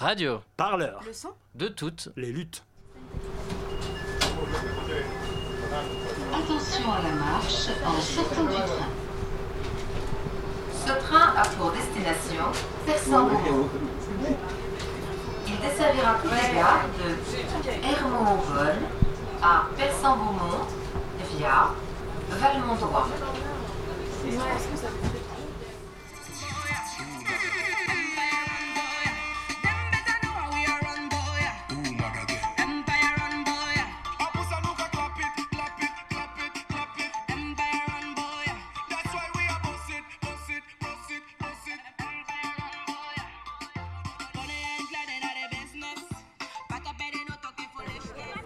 Radio. Parleur. Le son De toutes. Les luttes. Attention à la marche en sortant du train. Ce train a pour destination Persan-Beaumont. Il desservira toutes les gares de Hermont-Auvonne à Persan-Beaumont via Valmondois.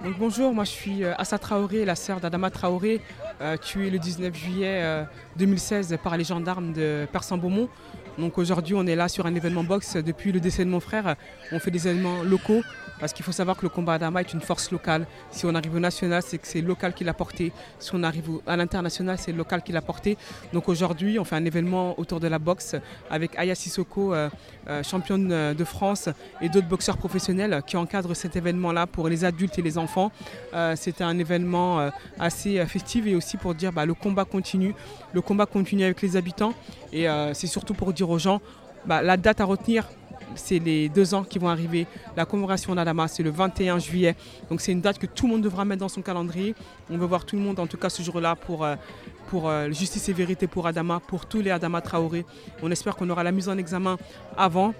Bonjour, moi je suis euh, Assa Traoré, la sœur d'Adama Traoré, euh, tuée le 19 juillet euh, 2016 par les gendarmes de Persan-Beaumont. Donc aujourd'hui on est là sur un événement boxe depuis le décès de mon frère. On fait des événements locaux parce qu'il faut savoir que le combat Adama est une force locale. Si on arrive au national, c'est que c'est local qui l'a porté. Si on arrive à l'international, c'est local qui l'a porté. Donc aujourd'hui, on fait un événement autour de la boxe avec Aya Sissoko, euh, euh, championne euh, de France, et d'autres boxeurs professionnels qui encadrent cet événement-là pour les adultes et les enfants. Euh, C'était un événement assez festif et aussi pour dire bah, le combat continue. Le combat continue avec les habitants et c'est surtout pour dire aux gens bah, la date à retenir. C'est les deux ans qui vont arriver. La commémoration d'Adama, c'est le 21 juillet. Donc c'est une date que tout le monde devra mettre dans son calendrier. On veut voir tout le monde, en tout cas ce jour-là, pour, euh, pour euh, justice et vérité pour Adama, pour tous les Adama Traoré. On espère qu'on aura la mise en examen avant.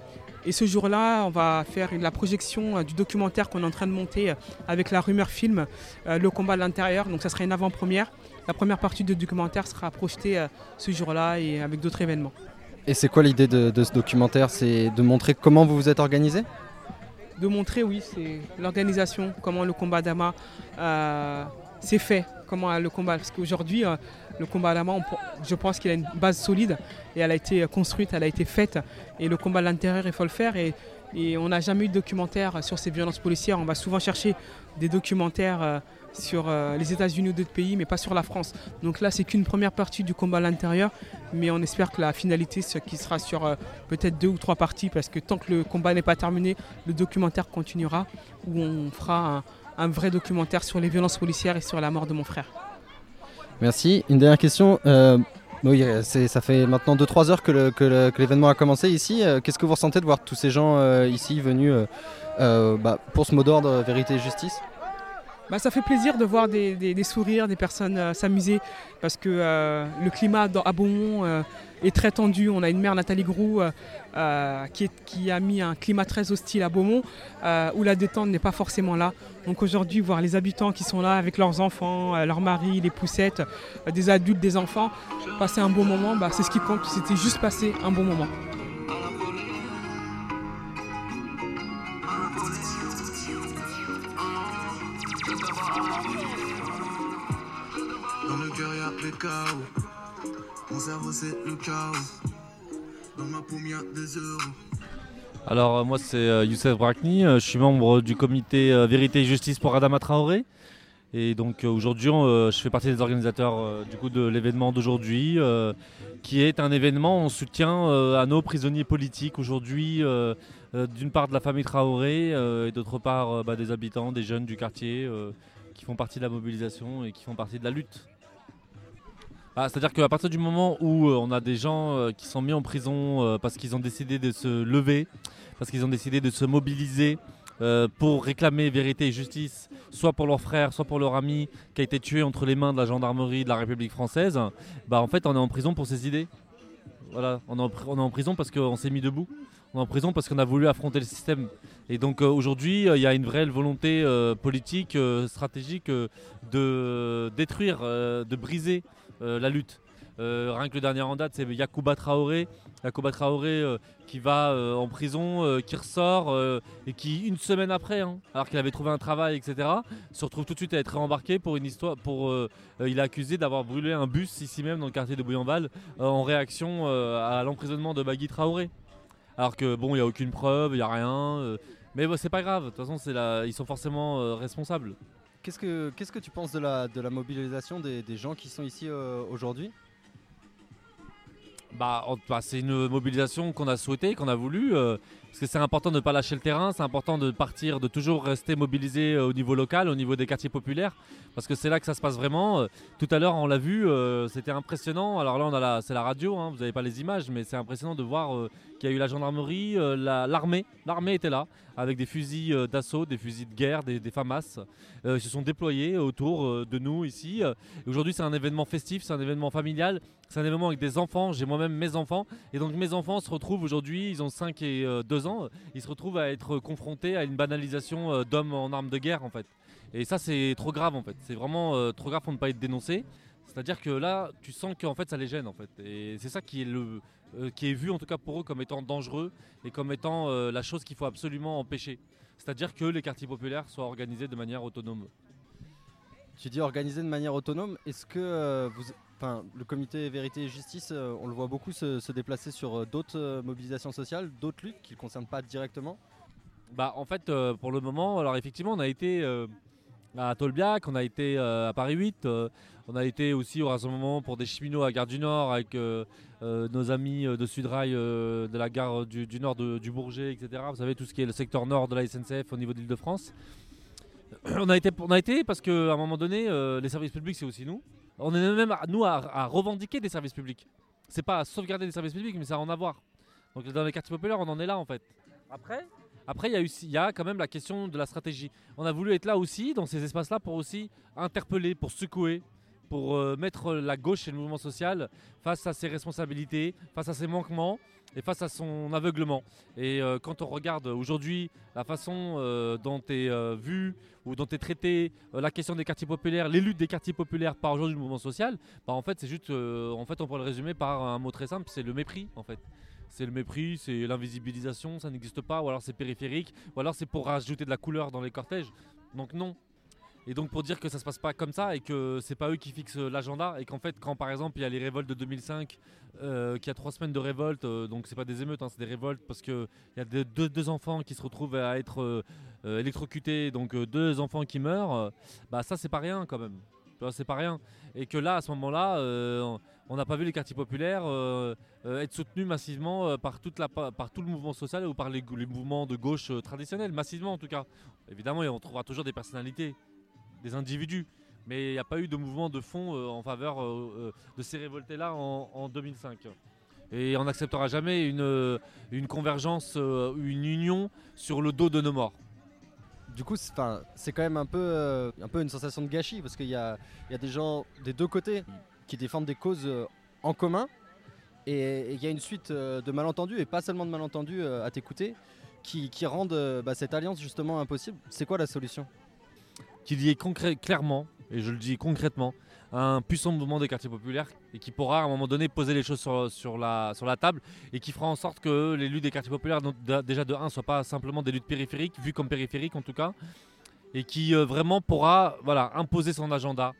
Et ce jour-là, on va faire la projection euh, du documentaire qu'on est en train de monter avec la rumeur film, Le combat de l'intérieur. Donc ça sera une avant-première. La première partie du documentaire sera projetée ce jour-là et avec d'autres événements. Et c'est quoi l'idée de, ce documentaire? C'est de montrer comment vous vous êtes organisé? De montrer, oui, c'est l'organisation, comment le combat d'Ama euh, s'est fait, comment le combat, parce qu'aujourd'hui, euh, le combat d'Ama, je pense qu'il a une base solide et elle a été construite, elle a été faite, et le combat de l'intérieur, il faut le faire, et on n'a jamais eu de documentaire sur ces violences policières, on va souvent chercher des documentaires euh, sur euh, les États-Unis ou d'autres pays, mais pas sur la France. Donc là, c'est qu'une première partie du combat à l'intérieur, mais on espère que la finalité, ce qui sera sur euh, peut-être deux ou trois parties, parce que tant que le combat n'est pas terminé, le documentaire continuera, où on fera un, vrai documentaire sur les violences policières et sur la mort de mon frère. Merci. Une dernière question. Oui, euh, ça fait maintenant 2-3 heures que l'événement a commencé ici. Euh, Qu'est-ce que vous ressentez de voir tous ces gens euh, ici venus bah, pour ce mot d'ordre vérité et justice? Bah, ça fait plaisir de voir des, sourires, des personnes euh, s'amuser, parce que euh, le climat à Beaumont euh, est très tendu. On a une mère, Nathalie Groux, qui, a mis un climat très hostile à Beaumont, où la détente n'est pas forcément là. Donc aujourd'hui, voir les habitants qui sont là avec leurs enfants, leurs maris, les poussettes, des adultes, des enfants, passer un bon moment, bah, c'est ce qui compte. C'était juste passer un bon moment. Le chaos. Mon cerveau c'est le chaos. Dans ma des. Alors euh, moi c'est euh, Youssef Brakni, euh, je suis membre du comité Vérité et Justice pour Adama Traoré. Et donc aujourd'hui je fais partie des organisateurs du coup de l'événement d'aujourd'hui qui est un événement en soutien à nos prisonniers politiques aujourd'hui d'une part de la famille Traoré et d'autre part bah, des habitants, des jeunes du quartier qui font partie de la mobilisation et qui font partie de la lutte. Ah, C'est-à-dire qu'à partir du moment où euh, on a des gens euh, qui sont mis en prison euh, parce qu'ils ont décidé de se lever, parce qu'ils ont décidé de se mobiliser pour réclamer vérité et justice, soit pour leur frère, soit pour leur ami qui a été tué entre les mains de la gendarmerie de la République française, bah en fait on est en prison pour ces idées. Voilà, on est en, prison parce qu'on s'est mis debout. On est en prison parce qu'on a voulu affronter le système. Et donc aujourd'hui, il y a une vraie volonté politique, stratégique de détruire, de briser la lutte. Euh, rien que le dernier en date, c'est Yacouba Traoré. Yacouba Traoré euh, qui va euh, en prison, euh, qui ressort euh, et qui, une semaine après, hein, alors qu'il avait trouvé un travail, etc., se retrouve tout de suite à être réembarqué pour une histoire. Pour, euh, euh, il est accusé d'avoir brûlé un bus ici même dans le quartier de Bouillonval euh, en réaction euh, à l'emprisonnement de Bagui Traoré. Alors que bon, il n'y a aucune preuve, il n'y a rien. euh, mais c'est pas grave, de toute façon, ils sont forcément euh, responsables. Qu'est-ce que qu'est-ce que tu penses de la, de la mobilisation des, des gens qui sont ici euh, aujourd'hui? Bah, bah, c'est une mobilisation qu'on a souhaitée, qu'on a voulu. euh, parce que c'est important de ne pas lâcher le terrain, c'est important de partir, de toujours rester mobilisé euh, au niveau local, au niveau des quartiers populaires, parce que c'est là que ça se passe vraiment. Euh, tout à l'heure, on l'a vu, euh, c'était impressionnant. Alors là, on a la, c'est la radio, hein, vous n'avez pas les images, mais c'est impressionnant de voir qu'il y a eu la gendarmerie, l'armée, l'armée était là, avec des fusils d'assaut, des fusils de guerre, des, des FAMAS. ils se sont déployés autour de nous ici. Aujourd'hui, c'est un événement festif, c'est un événement familial, c'est un événement avec des enfants. J'ai moi-même mes enfants, et donc mes enfants se retrouvent aujourd'hui, ils ont 5 et 2 ans ils se retrouvent à être confrontés à une banalisation euh, d'hommes en armes de guerre en fait. Et ça c'est trop grave en fait. C'est vraiment euh, trop grave pour ne pas être dénoncé. C'est-à-dire que là, tu sens qu'en fait ça les gêne en fait. Et c'est ça qui est le euh, qui est vu en tout cas pour eux comme étant dangereux et comme étant la chose qu'il faut absolument empêcher. C'est-à-dire que les quartiers populaires soient organisés de manière autonome. Tu dis organisé de manière autonome. Est-ce que vous, Le comité Vérité et Justice, euh, on le voit beaucoup se, déplacer sur euh, d'autres euh, mobilisations sociales, d'autres luttes qui ne concernent pas directement? Bah, En fait, pour le moment, alors effectivement, on a été à Tolbiac, on a été à Paris 8, on a été aussi au rassemblement pour des cheminots à Gare du Nord avec nos amis de Sudrail de la gare du, Nord du Bourget, etc. Vous savez, tout ce qui est le secteur nord de la SNCF au niveau de l'Île-de-France. On a, été, on a été parce qu'à un moment donné, les services publics, c'est aussi nous. On est même, nous, à, revendiquer des services publics. C'est pas à sauvegarder des services publics, mais c'est à en avoir. Donc dans les quartiers populaires, on en est là en fait. Après, après, il y, a quand même la question de la stratégie. On a voulu être là aussi, dans ces espaces-là, pour aussi interpeller, pour secouer, pour euh, mettre la gauche et le mouvement social face à ses responsabilités, face à ses manquements et face à son aveuglement. Et euh, quand on regarde aujourd'hui la façon euh, dont est vu ou dont est traité la question des quartiers populaires, les luttes des quartiers populaires par aujourd'hui le mouvement social, bah, en fait c'est juste, en fait on pourrait le résumer par un mot très simple, c'est le mépris. C'est le mépris, c'est l'invisibilisation, ça n'existe pas, ou alors c'est périphérique, ou alors c'est pour rajouter de la couleur dans les cortèges. Donc non, et donc pour dire que ça se passe pas comme ça et que c'est pas eux qui fixent l'agenda et qu'en fait quand par exemple il y a les révoltes de 2005, euh, qu'il y a trois semaines de révolte, euh, donc c'est pas des émeutes, hein, c'est des révoltes parce qu'il y a deux, enfants qui se retrouvent à être euh, électrocutés, donc deux enfants qui meurent, bah ça c'est pas rien quand même. C'est pas rien. Et que là, à ce moment-là, on n'a pas vu les quartiers populaires être soutenus massivement par, tout le mouvement social ou par les mouvements de gauche traditionnels, massivement en tout cas. Évidemment, on trouvera toujours des personnalités des individus. Mais il n'y a pas eu de mouvement de fond euh, en faveur euh, euh, de ces révoltés-là en, 2005. Et on n'acceptera jamais une, une convergence, une union sur le dos de nos morts. Du coup, c'est quand même un peu, un peu une sensation de gâchis parce qu'il y a, des gens des deux côtés qui défendent des causes en commun et il y a une suite de malentendus et pas seulement de malentendus à t'écouter qui, qui, rendent bah, cette alliance justement impossible. C'est quoi la solution? Qu'il y ait clairement, et je le dis concrètement, un puissant mouvement des quartiers populaires et qui pourra à un moment donné poser les choses sur, la, table et qui fera en sorte que les luttes des quartiers populaires, déjà de 1, ne soient pas simplement des luttes périphériques, vues comme périphériques en tout cas, et qui euh, vraiment pourra voilà, imposer son agenda,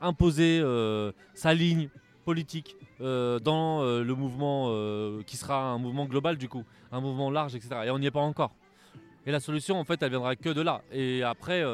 imposer euh, sa ligne politique euh, dans le mouvement qui sera un mouvement global du coup, un mouvement large, etc. Et on n'y est pas encore. Et la solution en fait elle viendra que de là. Et après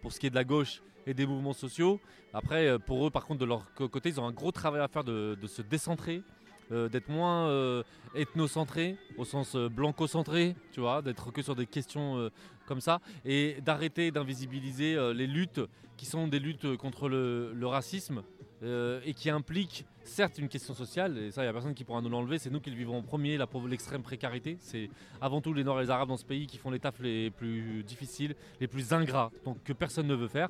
pour ce qui est de la gauche et des mouvements sociaux. Après, euh, pour eux, par contre, de leur côté, ils ont un gros travail à faire de, se décentrer, euh, d'être moins euh, ethnocentré, au sens blanco-centré, tu vois, d'être que sur des questions comme ça, et d'arrêter d'invisibiliser les luttes qui sont des luttes contre le racisme, euh, et qui implique certes une question sociale, et ça il n'y a personne qui pourra nous l'enlever, c'est nous qui le vivons en premier, l'extrême précarité, c'est avant tout les Noirs et les Arabes dans ce pays qui font les tafs les plus difficiles, les plus ingrats, donc que personne ne veut faire,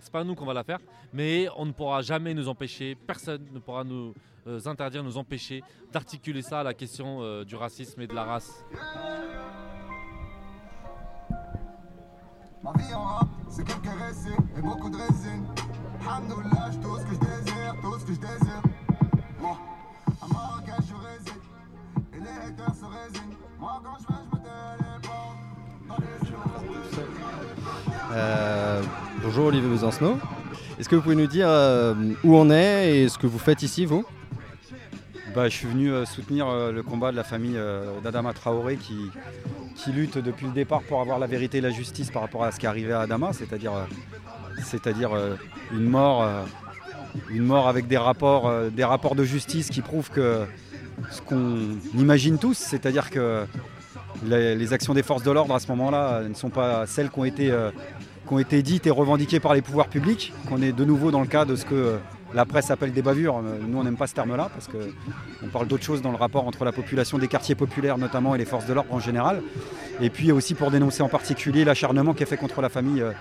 c'est pas nous qu'on va la faire, mais on ne pourra jamais nous empêcher, personne ne pourra nous euh, interdire, nous empêcher d'articuler ça à la question euh, du racisme et de la race. Ma vie en c'est quelques et beaucoup de je tout ce que je désire. Moi, à Marrakech, je réside. Et les haters se résignent. Moi, quand je vais, je me téléporte. Euh, bonjour Olivier Besancenot. Est-ce que vous pouvez nous dire euh, où on est et ce que vous faites ici, vous? Bah, je suis venu euh, soutenir euh, le combat de la famille euh, d'Adama Traoré qui, qui lutte depuis le départ pour avoir la vérité et la justice par rapport à ce qui est arrivé à Adama, c'est-à-dire c'est-à-dire une mort une mort avec des rapports, des rapports de justice qui prouvent que ce qu'on imagine tous, c'est-à-dire que les, actions des forces de l'ordre à ce moment-là ne sont pas celles qui ont été, euh, qui ont été dites et revendiquées par les pouvoirs publics, qu'on est de nouveau dans le cas de ce que euh, la presse appelle des bavures. Nous, on n'aime pas ce terme-là parce qu'on parle d'autre chose dans le rapport entre la population des quartiers populaires notamment et les forces de l'ordre en général. Et puis aussi pour dénoncer en particulier l'acharnement qui est fait contre la famille, euh,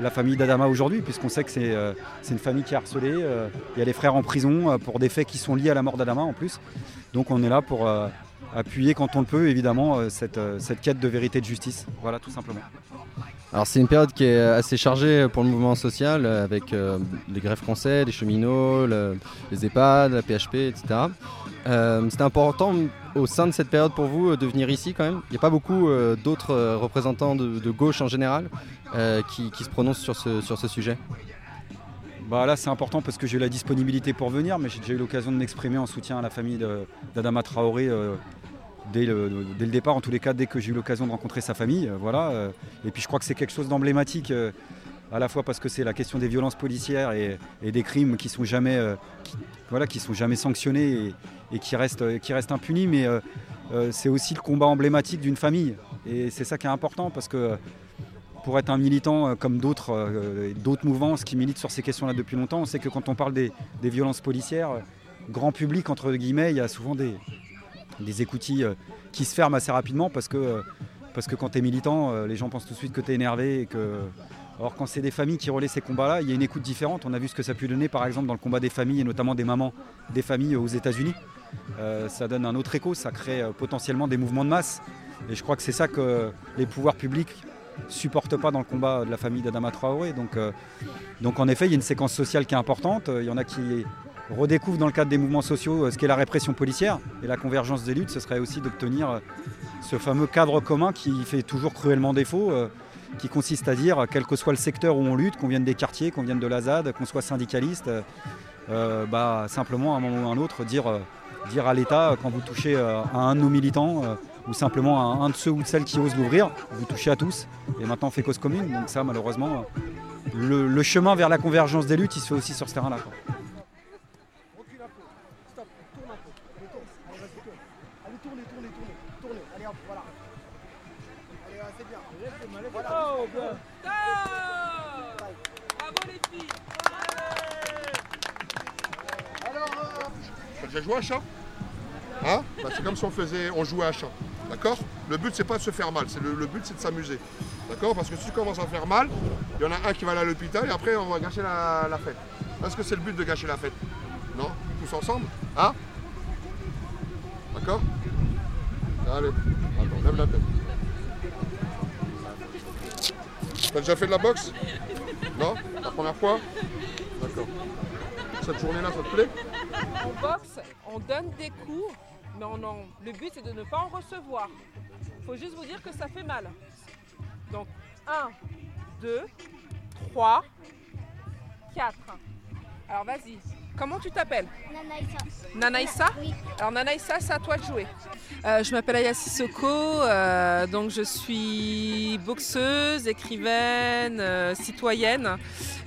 la famille d'Adama aujourd'hui, puisqu'on sait que c'est euh, une famille qui est harcelée. euh, Il y a les frères en prison pour des faits qui sont liés à la mort d'Adama en plus. Donc on est là pour appuyer quand on le peut évidemment cette, cette quête de vérité et de justice. Voilà tout simplement. Alors c'est une période qui est assez chargée pour le mouvement social avec euh, les grèves français, les cheminots, le- les EHPAD, la PHP, etc. Euh, C'était important au sein de cette période pour vous de venir ici quand même. Il n'y a pas beaucoup euh, d'autres euh, représentants de, gauche en général qui, qui se prononcent sur ce, sur ce sujet? Bah là c'est important parce que j'ai eu la disponibilité pour venir, mais j'ai déjà eu l'occasion de m'exprimer en soutien à la famille d'Adama Traoré dès, le, départ, en tous les cas dès que j'ai eu l'occasion de rencontrer sa famille. euh, voilà, euh. Et puis je crois que c'est quelque chose d'emblématique, euh, à la fois parce que c'est la question des violences policières et, des crimes qui sont voilà, qui sont jamais sanctionnés et, qui, restent, qui restent impunis, mais c'est aussi le combat emblématique d'une famille. Et c'est ça qui est important parce que pour être un militant comme d'autres d'autres mouvances qui militent sur ces questions-là depuis longtemps, on sait que quand on parle des, violences policières, grand public, entre guillemets, il y a souvent des, des écoutilles euh, qui se ferment assez rapidement parce que, euh, parce que quand tu es militant, euh, les gens pensent tout de suite que tu es énervé. Et que... Or, quand c'est des familles qui relaient ces combats-là, il y a une écoute différente. On a vu ce que ça a pu donner, par exemple, dans le combat des familles, et notamment des mamans des familles aux États-Unis. Ça donne un autre écho, ça crée potentiellement des mouvements de masse. Et je crois que c'est ça que les pouvoirs publics supportent pas dans le combat de la famille d'Adama Traoré. Donc, donc en effet, il y a une séquence sociale qui est importante. Il y en a qui redécouvrent dans le cadre des mouvements sociaux euh, ce qu'est la répression policière et la convergence des luttes. Ce serait aussi d'obtenir euh, ce fameux cadre commun qui fait toujours cruellement défaut, euh, qui consiste à dire, quel que soit le secteur où on lutte, qu'on vienne des quartiers, qu'on vienne de la ZAD, qu'on soit syndicaliste, bah, simplement à un moment ou à un autre dire, à l'État, quand vous touchez à un de nos militants, ou simplement à un de ceux ou de celles qui osent l'ouvrir, vous touchez à tous. Et maintenant on fait cause commune, donc ça malheureusement, le chemin vers la convergence des luttes, il se fait aussi sur ce terrain-là. Quoi. T'as déjà joué à un chat Hein? Bah, C'est comme si on faisait, on jouait à un chat. D'accord? Le but c'est pas de se faire mal, c'est le, le but c'est de s'amuser. D'accord? Parce que si tu commences à faire mal, il y en a un qui va aller à l'hôpital et après on va gâcher la, la fête. Est-ce que c'est le but de gâcher la fête? Non? Tous ensemble? Hein D'accord Allez, attends, lève la tête. T'as déjà fait de la boxe? Non? La première fois? D'accord. Cette journée-là, ça te plaît? En boxe, on donne des coups, mais on en- le but c'est de ne pas en recevoir. Il faut juste vous dire que ça fait mal. Donc 1, 2, 3, 4. Alors vas-y. Comment tu t'appelles Nanaïsa Oui. Alors Nanaïsa, c'est à toi de jouer. Euh, je m'appelle Aya Sissoko, euh, donc je suis boxeuse, écrivaine, euh, citoyenne.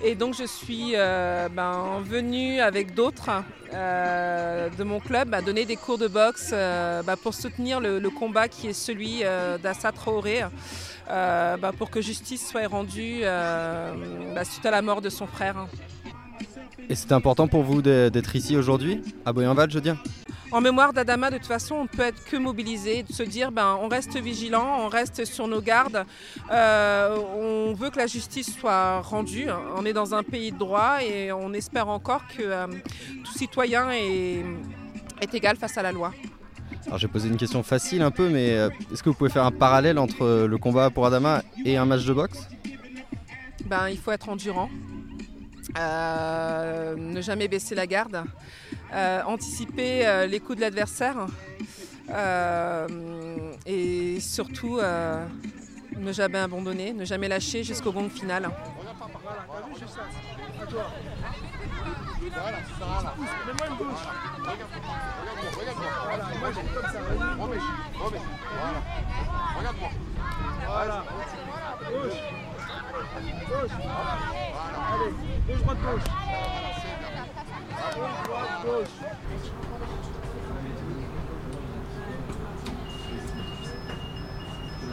Et donc je suis euh, ben, venue avec d'autres de mon club à donner des cours de boxe bah, pour soutenir le, le combat qui est celui d'Assa Traoré, bah, pour que justice soit rendue bah, suite à la mort de son frère. Et c'était important pour vous d'être ici aujourd'hui, à Boyenval, je veux dire? En mémoire d'Adama, de toute façon, on ne peut être que mobilisé, de se dire ben, on reste vigilant, on reste sur nos gardes, euh, on veut que la justice soit rendue. On est dans un pays de droit et on espère encore que euh, tout citoyen est, est égal face à la loi. Alors j'ai posé une question facile un peu, mais euh, est-ce que vous pouvez faire un parallèle entre le combat pour Adama et un match de boxe? Ben, il faut être endurant, euh, ne jamais baisser la garde, euh, anticiper euh, les coups de l'adversaire euh, et surtout euh, ne jamais abandonner, ne jamais lâcher jusqu'au bon final. Voilà. Gauche. Gauche. Allez, gauche, droite, gauche. Gauche, droite, gauche.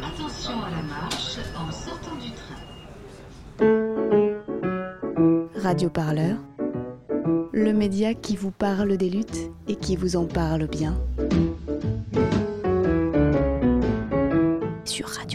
Attention à la marche en sortant du train. Radio Parleur, le média qui vous parle des luttes et qui vous en parle bien. Sur Radio.